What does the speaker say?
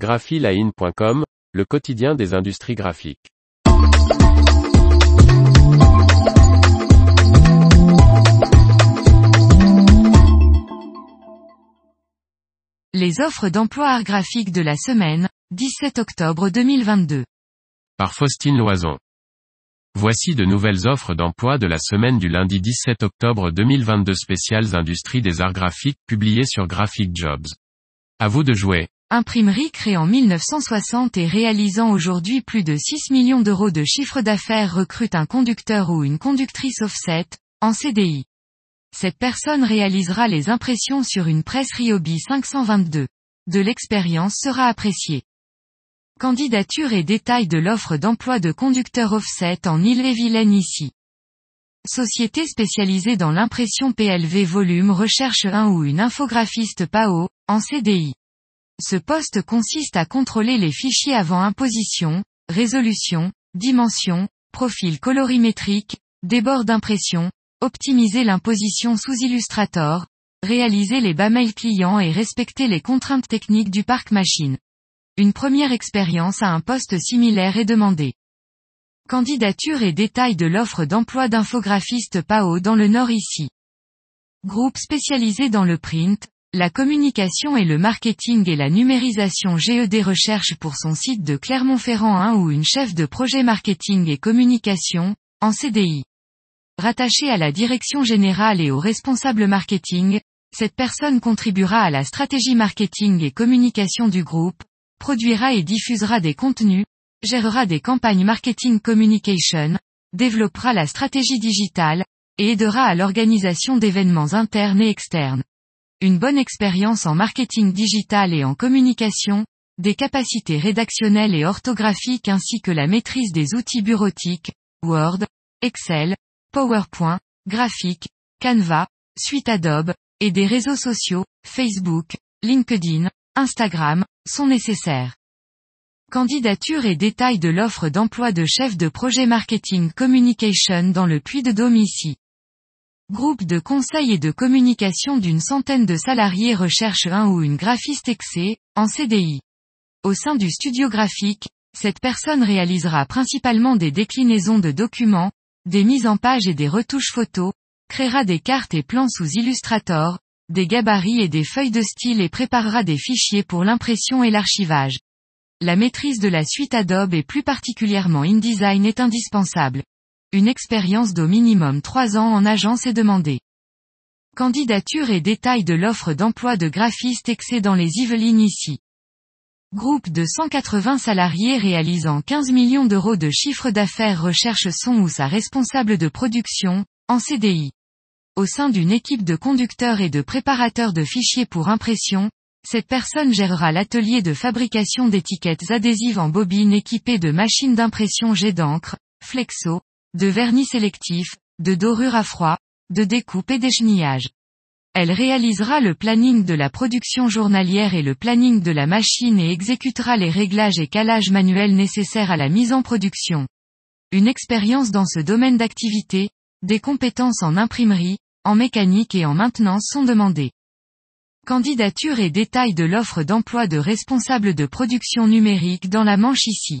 graphiline.com, le quotidien des industries graphiques. Les offres d'emploi art graphique de la semaine, 17 octobre 2022. Par Faustine Loison. Voici de nouvelles offres d'emploi de la semaine du lundi 17 octobre 2022 spéciales industries des arts graphiques publiées sur Graphic Jobs. À vous de jouer. Imprimerie créée en 1960 et réalisant aujourd'hui plus de 6 millions d'euros de chiffre d'affaires recrute un conducteur ou une conductrice offset, en CDI. Cette personne réalisera les impressions sur une presse Ryobi 522. De l'expérience sera appréciée. Candidature et détails de l'offre d'emploi de conducteur offset en Ille-et-Vilaine ici. Société spécialisée dans l'impression PLV volume recherche un ou une infographiste PAO, en CDI. Ce poste consiste à contrôler les fichiers avant imposition, résolution, dimension, profil colorimétrique, débord d'impression, optimiser l'imposition sous Illustrator, réaliser les bas mails clients et respecter les contraintes techniques du parc machine. Une première expérience à un poste similaire est demandée. Candidature et détails de l'offre d'emploi d'infographiste PAO dans le Nord ici. Groupe spécialisé dans le print, la communication et le marketing et la numérisation GED recherche pour son site de Clermont-Ferrand un ou une chef de projet marketing et communication, en CDI. Rattachée à la direction générale et au responsable marketing, cette personne contribuera à la stratégie marketing et communication du groupe, produira et diffusera des contenus, gérera des campagnes marketing communication, développera la stratégie digitale, et aidera à l'organisation d'événements internes et externes une bonne expérience en marketing digital et en communication, des capacités rédactionnelles et orthographiques ainsi que la maîtrise des outils bureautiques, Word, Excel, PowerPoint, Graphique, Canva, Suite Adobe, et des réseaux sociaux, Facebook, LinkedIn, Instagram, sont nécessaires. Candidature et détails de l'offre d'emploi de chef de projet marketing communication dans le Puy de Dôme ici. Groupe de conseil et de communication d'une centaine de salariés recherche un ou une graphiste excès, en CDI. Au sein du studio graphique, cette personne réalisera principalement des déclinaisons de documents, des mises en page et des retouches photos, créera des cartes et plans sous Illustrator, des gabarits et des feuilles de style et préparera des fichiers pour l'impression et l'archivage. La maîtrise de la suite Adobe et plus particulièrement InDesign est indispensable. Une expérience d'au minimum 3 ans en agence est demandée. Candidature et détails de l'offre d'emploi de graphiste excès dans les Yvelines ici. Groupe de 180 salariés réalisant 15 millions d'euros de chiffre d'affaires recherche son ou sa responsable de production, en CDI. Au sein d'une équipe de conducteurs et de préparateurs de fichiers pour impression, cette personne gérera l'atelier de fabrication d'étiquettes adhésives en bobine équipées de machines d'impression jet d'encre, flexo, de vernis sélectif, de dorure à froid, de découpe et d'échenillage. Elle réalisera le planning de la production journalière et le planning de la machine et exécutera les réglages et calages manuels nécessaires à la mise en production. Une expérience dans ce domaine d'activité, des compétences en imprimerie, en mécanique et en maintenance sont demandées. Candidature et détails de l'offre d'emploi de responsable de production numérique dans la Manche ici.